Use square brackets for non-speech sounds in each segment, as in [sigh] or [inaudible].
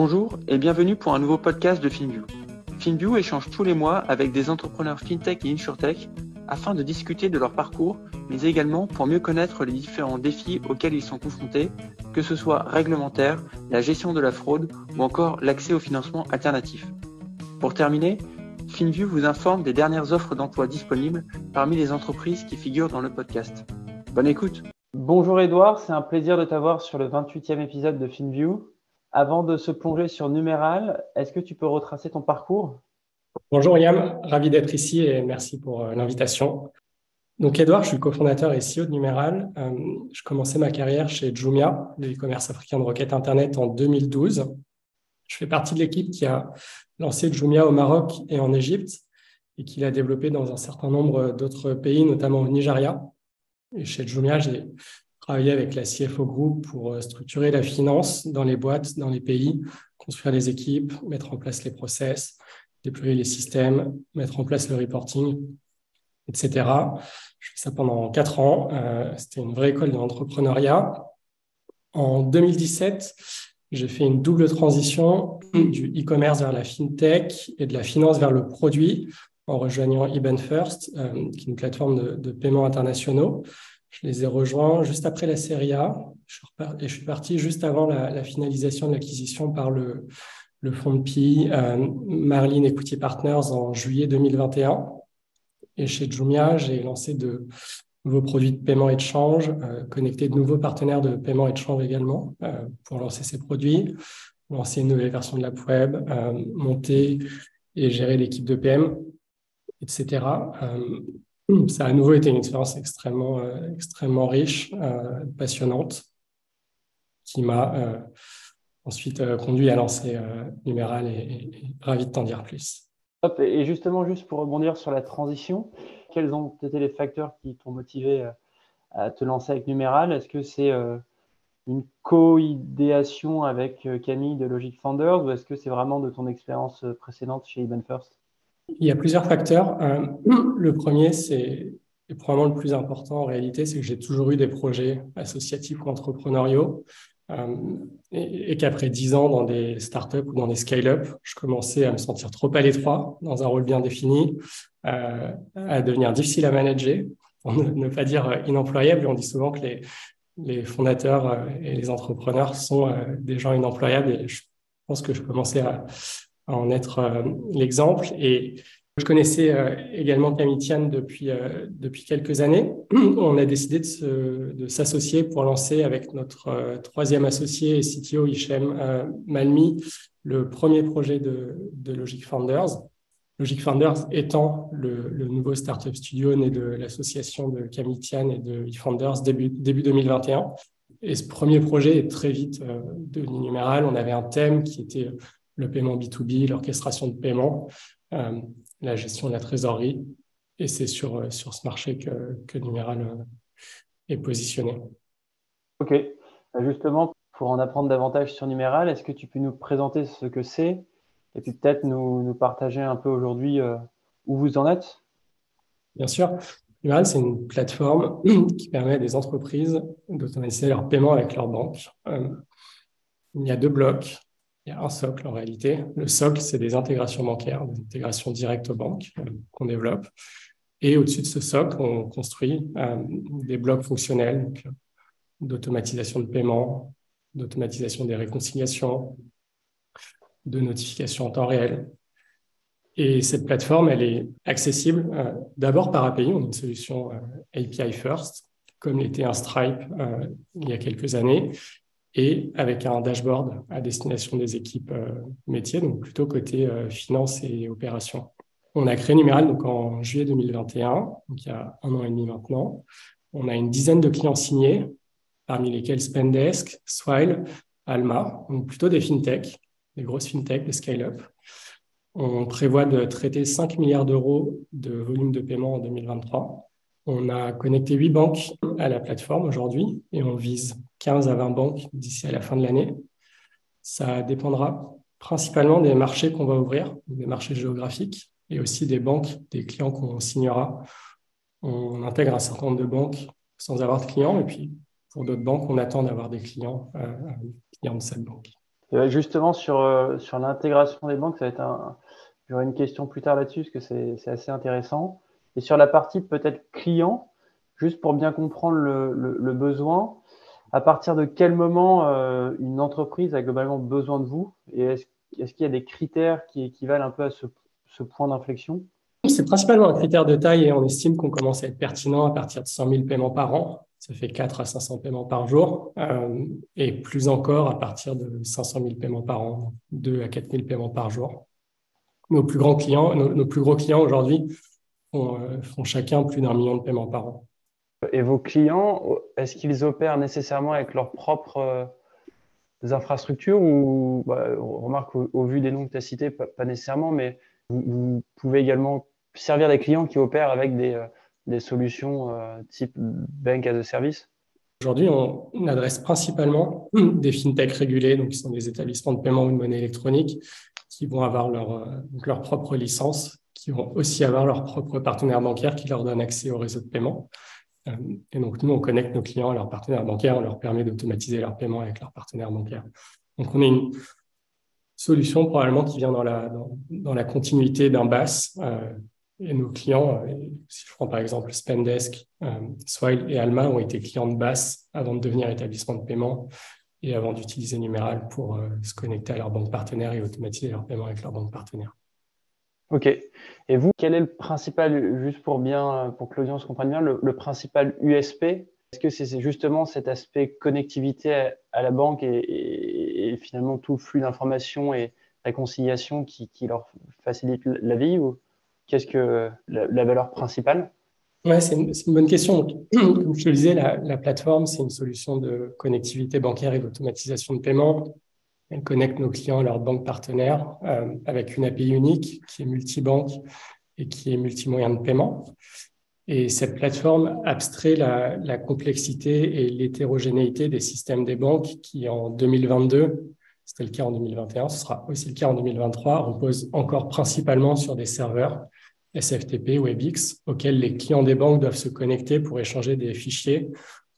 Bonjour et bienvenue pour un nouveau podcast de FinView. FinView échange tous les mois avec des entrepreneurs FinTech et InsurTech afin de discuter de leur parcours, mais également pour mieux connaître les différents défis auxquels ils sont confrontés, que ce soit réglementaire, la gestion de la fraude ou encore l'accès au financement alternatif. Pour terminer, FinView vous informe des dernières offres d'emploi disponibles parmi les entreprises qui figurent dans le podcast. Bonne écoute Bonjour Edouard, c'est un plaisir de t'avoir sur le 28e épisode de FinView. Avant de se plonger sur Numéral, est-ce que tu peux retracer ton parcours? Bonjour Yam, ravi d'être ici et merci pour euh, l'invitation. Donc Edouard, je suis cofondateur et CEO de Numéral. Euh, je commençais ma carrière chez Jumia, le e-commerce africain de requête Internet, en 2012. Je fais partie de l'équipe qui a lancé Jumia au Maroc et en Égypte et qui l'a développé dans un certain nombre d'autres pays, notamment au Nigeria. Et chez Jumia, j'ai travailler avec la CFO Group pour euh, structurer la finance dans les boîtes, dans les pays, construire les équipes, mettre en place les process, déployer les systèmes, mettre en place le reporting, etc. Je fais ça pendant quatre ans. Euh, c'était une vraie école de l'entrepreneuriat. En 2017, j'ai fait une double transition du e-commerce vers la fintech et de la finance vers le produit en rejoignant Eben First, euh, qui est une plateforme de, de paiements internationaux. Je les ai rejoints juste après la série A et je suis parti juste avant la, finalisation de l'acquisition par le, le fonds de PI euh, Marlin Equity Partners en juillet 2021. Et chez Jumia, j'ai lancé de nouveaux produits de paiement et de change, euh, connecté de nouveaux partenaires de paiement et de change également euh, pour lancer ces produits, lancer une nouvelle version de l'app web, euh, monter et gérer l'équipe de PM, etc. Ça a à nouveau été une expérience extrêmement, euh, extrêmement riche, euh, passionnante, qui m'a euh, ensuite conduit à lancer Numéral et, ravi de t'en dire plus. Et justement, juste pour rebondir sur la transition, quels ont été les facteurs qui t'ont motivé à te lancer avec Numéral? Est-ce que c'est une co-idéation avec Camille de Logic Founders ou est-ce que c'est vraiment de ton expérience précédente chez Even First? Il y a plusieurs facteurs. Euh, [clears throat] le premier, c'est probablement le plus important en réalité, c'est que j'ai toujours eu des projets associatifs ou entrepreneuriaux. Euh, et, qu'après dix ans dans des startups ou dans des scale-up, je commençais à me sentir trop à l'étroit dans un rôle bien défini, euh, à devenir difficile à manager, [laughs] pour ne, pas dire inemployable. On dit souvent que les, les fondateurs et les entrepreneurs sont des gens inemployables et je pense que je commençais à, en être euh, l'exemple. Et je connaissais euh, également Camille depuis, euh, depuis quelques années. [clears throat] On a décidé de s'associer pour lancer avec notre troisième associé et CTO, Hichem Malmi, le premier projet de, Logic Founders. Logic Founders étant le, nouveau startup studio né de l'association de Camille et de eFounders début, début 2021. Et ce premier projet est très vite devenu numéral. On avait un thème qui était le paiement B2B, l'orchestration de paiement, euh, la gestion de la trésorerie. Et c'est sur, euh, sur ce marché que, que Numéral euh, est positionné. OK. Bah, justement, pour en apprendre davantage sur Numéral, est-ce que tu peux nous présenter ce que c'est et puis peut-être nous, nous, partager un peu aujourd'hui où vous en êtes? Bien sûr. Numéral, c'est une plateforme [clears throat] qui permet à des entreprises d'automatiser leur paiement avec leur banque. il y a deux blocs il y a un socle en réalité. Le socle, c'est des intégrations bancaires, des intégrations directes aux banques euh, qu'on développe. Et au-dessus de ce socle, on construit euh, des blocs fonctionnels d'automatisation de paiement, d'automatisation des réconciliations, de notification en temps réel. Et cette plateforme, elle est accessible euh, d'abord par API. On a une solution API first, comme l'était un Stripe il y a quelques années, et avec un dashboard à destination des équipes euh, métiers, donc plutôt côté euh, finance et opération. On a créé Numéral donc en juillet 2021, donc il y a un an et demi maintenant. On a une dizaine de clients signés, parmi lesquels Spendesk, Swile, Alma, donc plutôt des fintech, des grosses fintech, des scale-up. On prévoit de traiter 5 milliards d'euros de volume de paiement en 2023. On a connecté 8 banques à la plateforme aujourd'hui et on vise 15 à 20 banques d'ici à la fin de l'année. Ça dépendra principalement des marchés qu'on va ouvrir, des marchés géographiques et aussi des banques, des clients qu'on signera. On intègre un certain nombre de banques sans avoir de clients et puis pour d'autres banques, on attend d'avoir des clients, euh, clients de cette banque. justement, sur, sur l'intégration des banques, ça va être j'aurai une question plus tard là-dessus, parce que c'est assez intéressant. Et sur la partie peut-être client, juste pour bien comprendre le, besoin, à partir de quel moment euh, une entreprise a globalement besoin de vous Et est-ce est qu'il y a des critères qui équivalent un peu à ce, point d'inflexion? C'est principalement un critère de taille et on estime qu'on commence à être pertinent à partir de 100 000 paiements par an. Ça fait 4 à 500 paiements par jour euh, et plus encore à partir de 500 000 paiements par an, 2 à 4 000 paiements par jour. Nos plus grands clients, nos, plus gros clients aujourd'hui euh, font chacun plus d'un million de paiements par an. Et vos clients, est-ce qu'ils opèrent nécessairement avec leurs propres euh, infrastructures ou, bah, remarque au, vu des noms que tu as cités, pas, nécessairement, mais vous, pouvez également servir des clients qui opèrent avec des, euh, solutions euh, type Bank as a Service? Aujourd'hui, on, adresse principalement [clears throat] des fintechs régulés, donc qui sont des établissements de paiement ou de monnaie électronique, qui vont avoir leur, leur propre licence, qui vont aussi avoir leur propre partenaire bancaire qui leur donne accès au réseau de paiement. Euh, et donc, nous, on connecte nos clients à leurs partenaires bancaires, on leur permet d'automatiser leurs paiements avec leurs partenaires bancaires. Donc, on est une solution probablement qui vient dans la, dans, la continuité d'un BAS. Euh, et nos clients, euh, si je prends par exemple Spendesk, Swile et Alma, ont été clients de BAS avant de devenir établissement de paiement et avant d'utiliser Numéral pour se connecter à leur banque partenaire et automatiser leurs paiements avec leur banque partenaire. Ok. Et vous, quel est le principal, juste pour bien, pour que l'audience comprenne bien, le, principal USP Est-ce que c'est justement cet aspect connectivité à, la banque et, finalement tout flux d'informations et réconciliation qui, leur facilite la vie ou qu'est-ce que la, valeur principale? Ouais, c'est une, bonne question. [clears throat] Comme je le disais, la plateforme, c'est une solution de connectivité bancaire et d'automatisation de paiement elle connecte nos clients à leurs banques partenaires euh, avec une API unique qui est multibanque et qui est multimoyen de paiement. Et cette plateforme abstrait la, complexité et l'hétérogénéité des systèmes des banques qui, en 2022, c'était le cas en 2021, ce sera aussi le cas en 2023, repose encore principalement sur des serveurs SFTP ou WebEx auxquels les clients des banques doivent se connecter pour échanger des fichiers,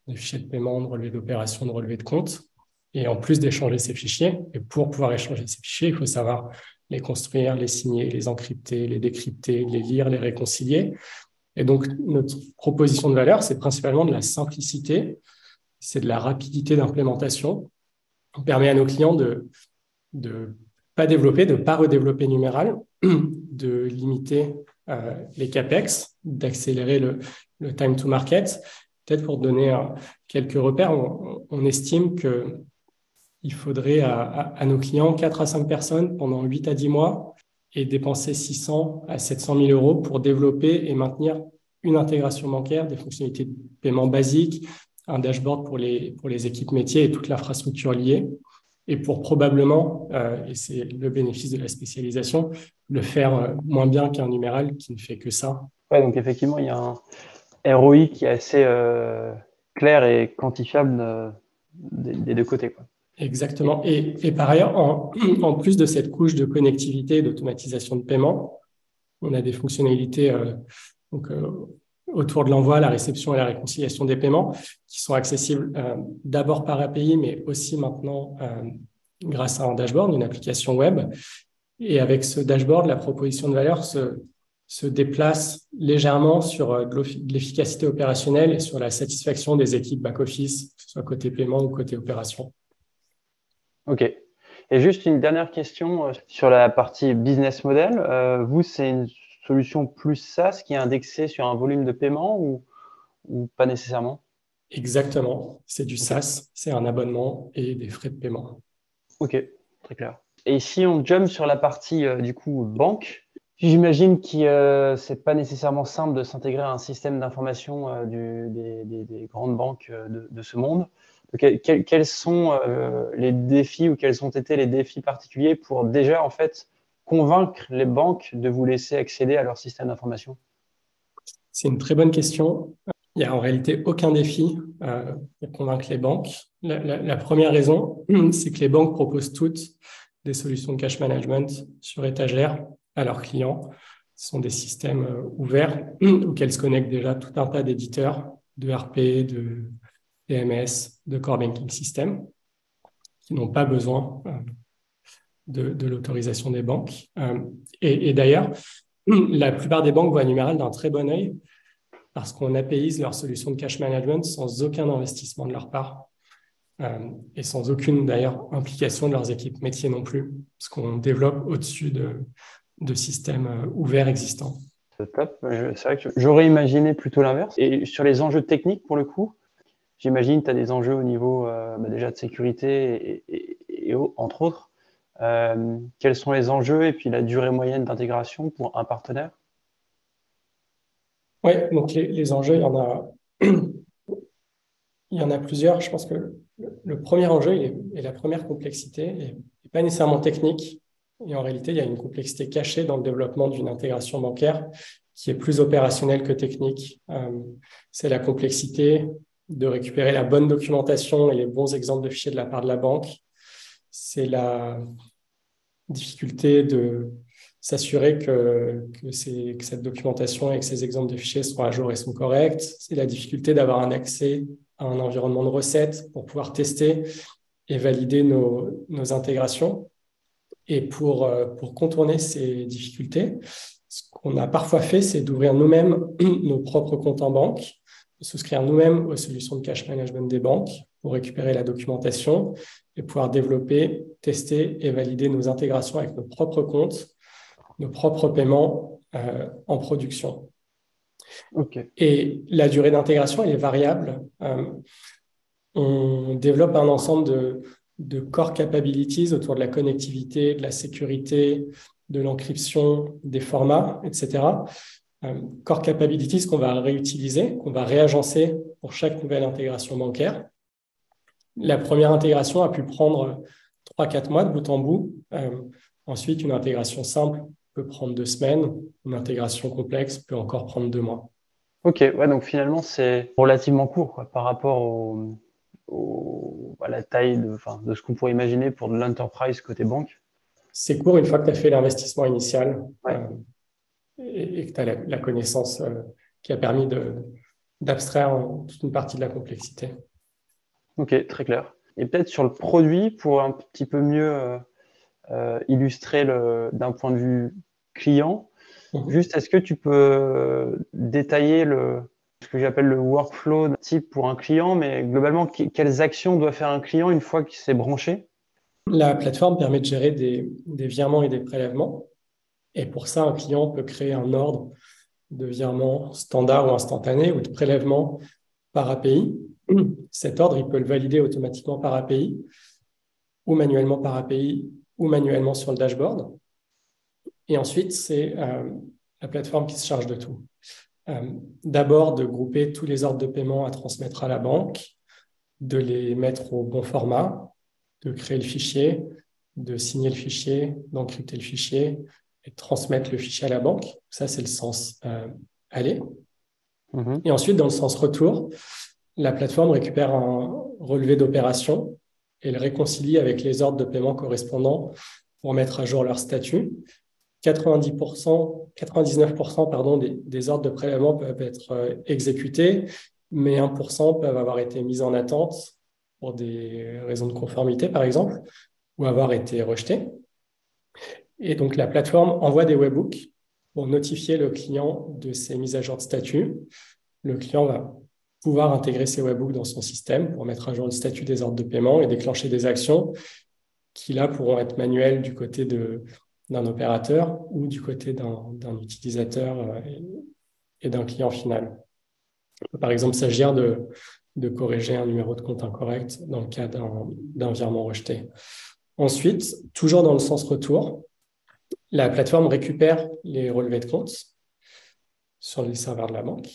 des fichiers de paiement, de relevés d'opérations, de relevés de comptes et en plus d'échanger ces fichiers, et pour pouvoir échanger ces fichiers, il faut savoir les construire, les signer, les encrypter, les décrypter, les lire, les réconcilier. Et donc, notre proposition de valeur, c'est principalement de la simplicité, c'est de la rapidité d'implémentation. On permet à nos clients de ne pas développer, de ne pas redévelopper numéral, de limiter euh, les CAPEX, d'accélérer le, time to market. Peut-être pour donner euh, quelques repères, on estime que il faudrait à, nos clients 4 à 5 personnes pendant 8 à 10 mois et dépenser 600 à 700 000 euros pour développer et maintenir une intégration bancaire, des fonctionnalités de paiement basiques, un dashboard pour les, pour les équipes métiers et toute l'infrastructure liée. Et pour probablement, euh, et c'est le bénéfice de la spécialisation, le faire euh, moins bien qu'un numéral qui ne fait que ça. Ouais, donc effectivement, il y a un ROI qui est assez euh, clair et quantifiable des, deux côtés. Exactement. Et, par ailleurs, [clears throat] en, plus de cette couche de connectivité et d'automatisation de paiement, on a des fonctionnalités euh, euh, autour de l'envoi, la réception et la réconciliation des paiements qui sont accessibles euh, d'abord par API, mais aussi maintenant grâce à un dashboard, une application web. Et avec ce dashboard, la proposition de valeur se, se déplace légèrement sur de l'efficacité opérationnelle et sur la satisfaction des équipes back-office, que ce soit côté paiement ou côté opération. Ok. Et juste une dernière question euh, sur la partie business model. Euh, vous, c'est une solution plus SaaS qui est indexée sur un volume de paiement ou, ou pas nécessairement? Exactement. C'est du SaaS, c'est un abonnement et des frais de paiement. Ok, très clair. Et si on jump sur la partie euh, du coup banque, j'imagine que ce n'est pas nécessairement simple de s'intégrer à un système d'information des, des, grandes banques de, de ce monde quels sont euh, les défis ou quels ont été les défis particuliers pour déjà en fait convaincre les banques de vous laisser accéder à leur système d'information? C'est une très bonne question. Il n'y a en réalité aucun défi euh, pour convaincre les banques. La, première raison, [clears throat] c'est que les banques proposent toutes des solutions de cash management sur étagère à leurs clients. Ce sont des systèmes euh, ouverts [clears throat] auxquels se connectent déjà tout un tas d'éditeurs de RP, de TMS, de Core Banking System, qui n'ont pas besoin de, l'autorisation des banques. et, d'ailleurs, [clears throat] la plupart des banques voient Numéral d'un très bon œil parce qu'on apéise leur solution de cash management sans aucun investissement de leur part et sans aucune d'ailleurs implication de leurs équipes métiers non plus, parce qu'on développe au-dessus de, de systèmes ouverts existants. Top. C'est vrai que j'aurais imaginé plutôt l'inverse. Et sur les enjeux techniques, pour le coup, j'imagine que tu as des enjeux au niveau euh, bah, déjà de sécurité et, entre autres. Euh, quels sont les enjeux et puis la durée moyenne d'intégration pour un partenaire? Oui, donc les, enjeux, [clears throat] il y en a, plusieurs. Je pense que le, premier enjeu et la première complexité n'est pas nécessairement technique, et en réalité, il y a une complexité cachée dans le développement d'une intégration bancaire qui est plus opérationnelle que technique. Euh, c'est la complexité de récupérer la bonne documentation et les bons exemples de fichiers de la part de la banque. C'est la difficulté de s'assurer que, que, cette documentation et que ces exemples de fichiers sont à jour et sont corrects. C'est la difficulté d'avoir un accès à un environnement de recettes pour pouvoir tester et valider nos, nos intégrations. Et pour, euh, pour contourner ces difficultés, ce qu'on a parfois fait, c'est d'ouvrir nous-mêmes [clears throat] nos propres comptes en banque, souscrire nous-mêmes aux solutions de cash management des banques pour récupérer la documentation et pouvoir développer, tester et valider nos intégrations avec nos propres comptes, nos propres paiements euh, en production. Et la durée d'intégration, elle est variable. Euh, on développe un ensemble de, de core capabilities autour de la connectivité, de la sécurité, de l'encryption, des formats, etc. Euh, core capabilities qu'on va réutiliser, qu'on va réagencer pour chaque nouvelle intégration bancaire. La première intégration a pu prendre 3-4 mois de bout en bout. Euh, ensuite, une intégration simple peut prendre deux semaines. Une intégration complexe peut encore prendre deux mois. Ok, ouais, donc finalement, c'est relativement court par rapport au, à la taille de, de ce qu'on pourrait imaginer pour de l'enterprise côté banque C'est court une fois que tu as fait l'investissement initial euh, et, que tu as la, connaissance euh, qui a permis d'abstraire toute une partie de la complexité. Ok, très clair. Et peut-être sur le produit, pour un petit peu mieux euh, illustrer d'un point de vue client, mhm. juste est-ce que tu peux détailler le, ce que j'appelle le workflow type pour un client, mais globalement, quelles actions doit faire un client une fois qu'il s'est branché? La plateforme permet de gérer des, virements et des prélèvements. Et pour ça, un client peut créer un ordre de virement standard ou instantané ou de prélèvement par API. Cet ordre, il peut le valider automatiquement par API ou manuellement par API ou manuellement sur le dashboard. Et ensuite, c'est euh, la plateforme qui se charge de tout. Euh, d'abord de grouper tous les ordres de paiement à transmettre à la banque, de les mettre au bon format, de créer le fichier, de signer le fichier, d'encrypter le fichier et transmettre le fichier à la banque. Ça, c'est le sens euh, aller. Mm-hmm. Et ensuite, dans le sens retour, la plateforme récupère un relevé d'opération et le réconcilie avec les ordres de paiement correspondants pour mettre à jour leur statut 90%, 99% pardon, des, ordres de prélèvement peuvent être euh, exécutés, mais 1% peuvent avoir été mis en attente pour des raisons de conformité, par exemple, ou avoir été rejetés. Et donc, la plateforme envoie des webhooks pour notifier le client de ces mises à jour de statut. Le client va pouvoir intégrer ces webhooks dans son système pour mettre à jour le statut des ordres de paiement et déclencher des actions qui, là, pourront être manuelles du côté d'un opérateur ou du côté d'un utilisateur euh, et, d'un client final. Par exemple, s'agir de, de corriger un numéro de compte incorrect dans le cas d'un virement rejeté. Ensuite, toujours dans le sens retour, la plateforme récupère les relevés de compte sur les serveurs de la banque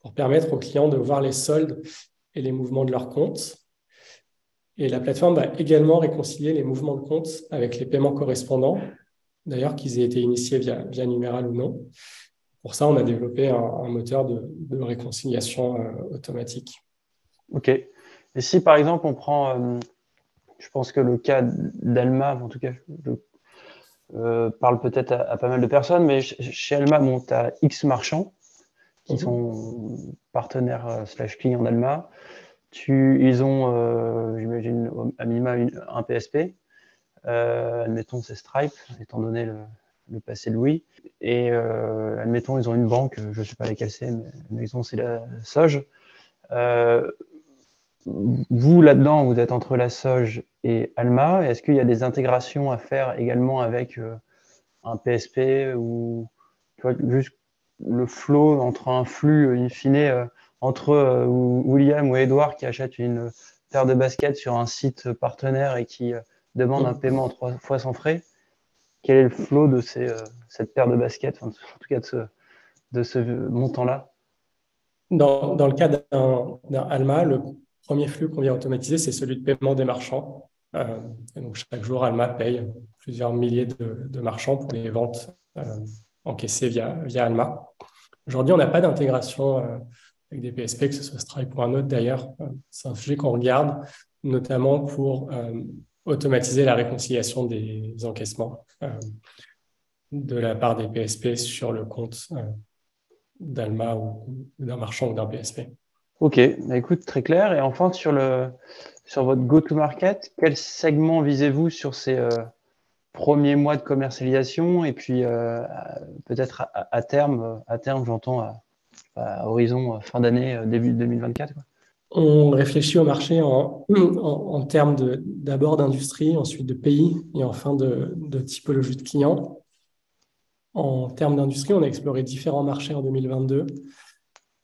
pour permettre aux clients de voir les soldes et les mouvements de leur compte. Et la plateforme va également réconcilier les mouvements de compte avec les paiements correspondants d'ailleurs, qu'ils aient été initiés via, via numéral ou non. Pour ça, on a développé un, moteur de, réconciliation euh, automatique. OK. Et si, par exemple, on prend, euh, je pense que le cas d'Alma, en tout cas, euh, parle peut-être à, pas mal de personnes, mais chez Alma, bon, tu as X marchands qui mhm. sont partenaires slash clients d'Alma. Tu, ils ont, j'imagine, à minima un PSP. admettons, c'est Stripe, étant donné le, le passé de Louis. Et admettons, ils ont une banque, je ne sais pas laquelle c'est, mais ils ont c'est la SOG. Vous, là-dedans, vous êtes entre la SOG et Alma. Est-ce qu'il y a des intégrations à faire également avec un PSP ou juste le flow entre un flux in fine euh, entre euh, William ou Edouard qui achète une paire de baskets sur un site partenaire et qui euh, demande un paiement trois fois sans frais? Quel est le flow de cette paire de baskets, en tout cas de ce, montant-là? Dans, dans, le cas d'un Alma, le premier flux qu'on vient automatiser, c'est celui de paiement des marchands. donc chaque jour, Alma paye plusieurs milliers de, marchands pour les ventes encaissé via, via Alma. Aujourd'hui, on n'a pas d'intégration euh, avec des PSP, que ce soit Stripe ou un autre d'ailleurs. Euh, c'est un sujet qu'on regarde, notamment pour euh, automatiser la réconciliation des encaissements de la part des PSP sur le compte d'Alma ou d'un marchand ou d'un PSP. Ok, bah, écoute, très clair. Et enfin, sur, le, sur votre go-to-market, quel segment visez-vous sur ces, premier mois de commercialisation? Et puis euh, peut-être à, terme, à terme, j'entends à, horizon euh, fin d'année, euh, début 2024. On réfléchit au marché en, en, termes d'abord d'industrie, ensuite de pays et enfin de typologie de clients. En termes d'industrie, on a exploré différents marchés en 2022,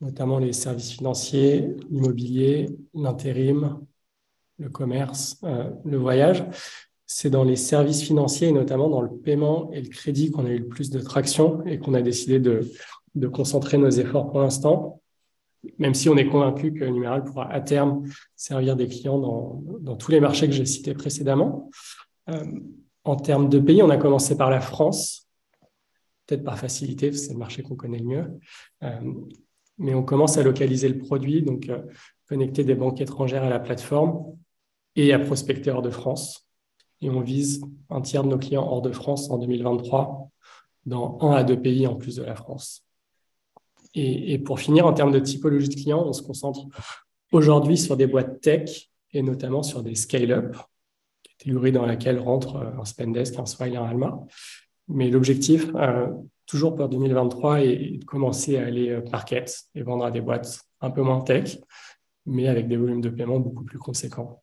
notamment les services financiers, l'immobilier, l'intérim, le commerce, le voyage c'est dans les services financiers et notamment dans le paiement et le crédit qu'on a eu le plus de traction et qu'on a décidé de, concentrer nos efforts pour l'instant, même si on est convaincu que Numéral pourra à terme servir des clients dans, tous les marchés que j'ai cités précédemment. Euh, en termes de pays, on a commencé par la France, peut-être par facilité, c'est le marché qu'on connaît le mieux, euh, mais on commence à localiser le produit, donc euh, connecter des banques étrangères à la plateforme et à prospecter hors de France et on vise un tiers de nos clients hors de France en 2023 dans un à deux pays en plus de la France. Et, pour finir, en termes de typologie de clients, on se concentre aujourd'hui sur des boîtes tech et notamment sur des scale-up, catégorie dans laquelle rentre un Spendesk, un Swile, un Alma. Mais l'objectif, euh, toujours pour 2023, est de commencer à aller euh, parquet et vendre à des boîtes un peu moins tech, mais avec des volumes de paiement beaucoup plus conséquents.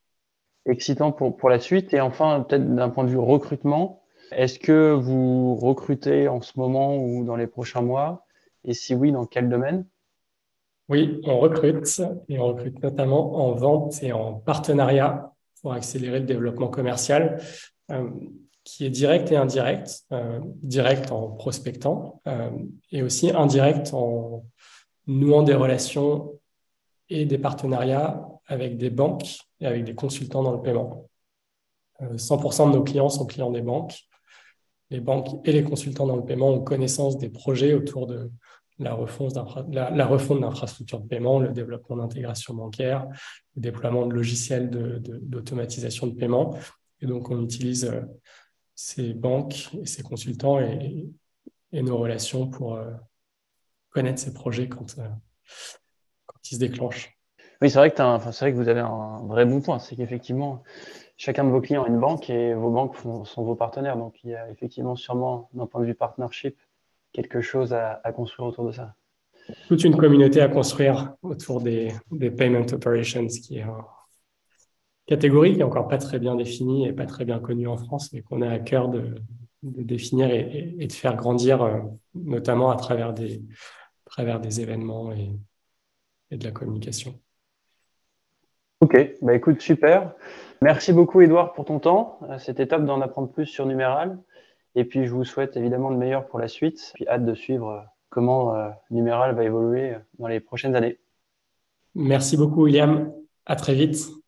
Excitant pour, pour la suite. Et enfin, peut-être d'un point de vue recrutement, est-ce que vous recrutez en ce moment ou dans les prochains mois? Et si oui, dans quel domaine? Oui, on recrute et on recrute notamment en vente et en partenariat pour accélérer le développement commercial. Euh, qui est direct et indirect. Euh, direct en prospectant euh, et aussi indirect en nouant des relations et des partenariats avec des banques et avec des consultants dans le paiement. 100% euh, de nos clients sont clients des banques. Les banques et les consultants dans le paiement ont connaissance des projets autour de la refonte d'infrastructures de paiement, le développement d'intégration bancaire, le déploiement de logiciels d'automatisation de, paiement. Et donc, on utilise euh, ces banques et ces consultants et, nos relations pour euh, connaître ces projets quand, quand ils se déclenchent. Oui, c'est vrai, que enfin, vrai que vous avez un vrai bon point. C'est qu'effectivement, chacun de vos clients a une banque et vos banques sont vos partenaires. Donc, il y a effectivement sûrement, d'un point de vue partnership, quelque chose à, construire autour de ça. Toute une communauté à construire autour des, des payment operations, qui est catégorie qui n'est encore pas très bien définie et pas très bien connue en France, mais qu'on a à cœur de, définir et, de faire grandir, euh, notamment à travers des, travers des événements et, et de la communication. Ok, bah écoute, super. Merci beaucoup Edouard pour ton temps. Euh, c'était top d'en apprendre plus sur Numéral. Et puis je vous souhaite évidemment le meilleur pour la suite. Puis hâte de suivre euh, comment euh, Numéral va évoluer dans les prochaines années. Merci beaucoup William. À très vite.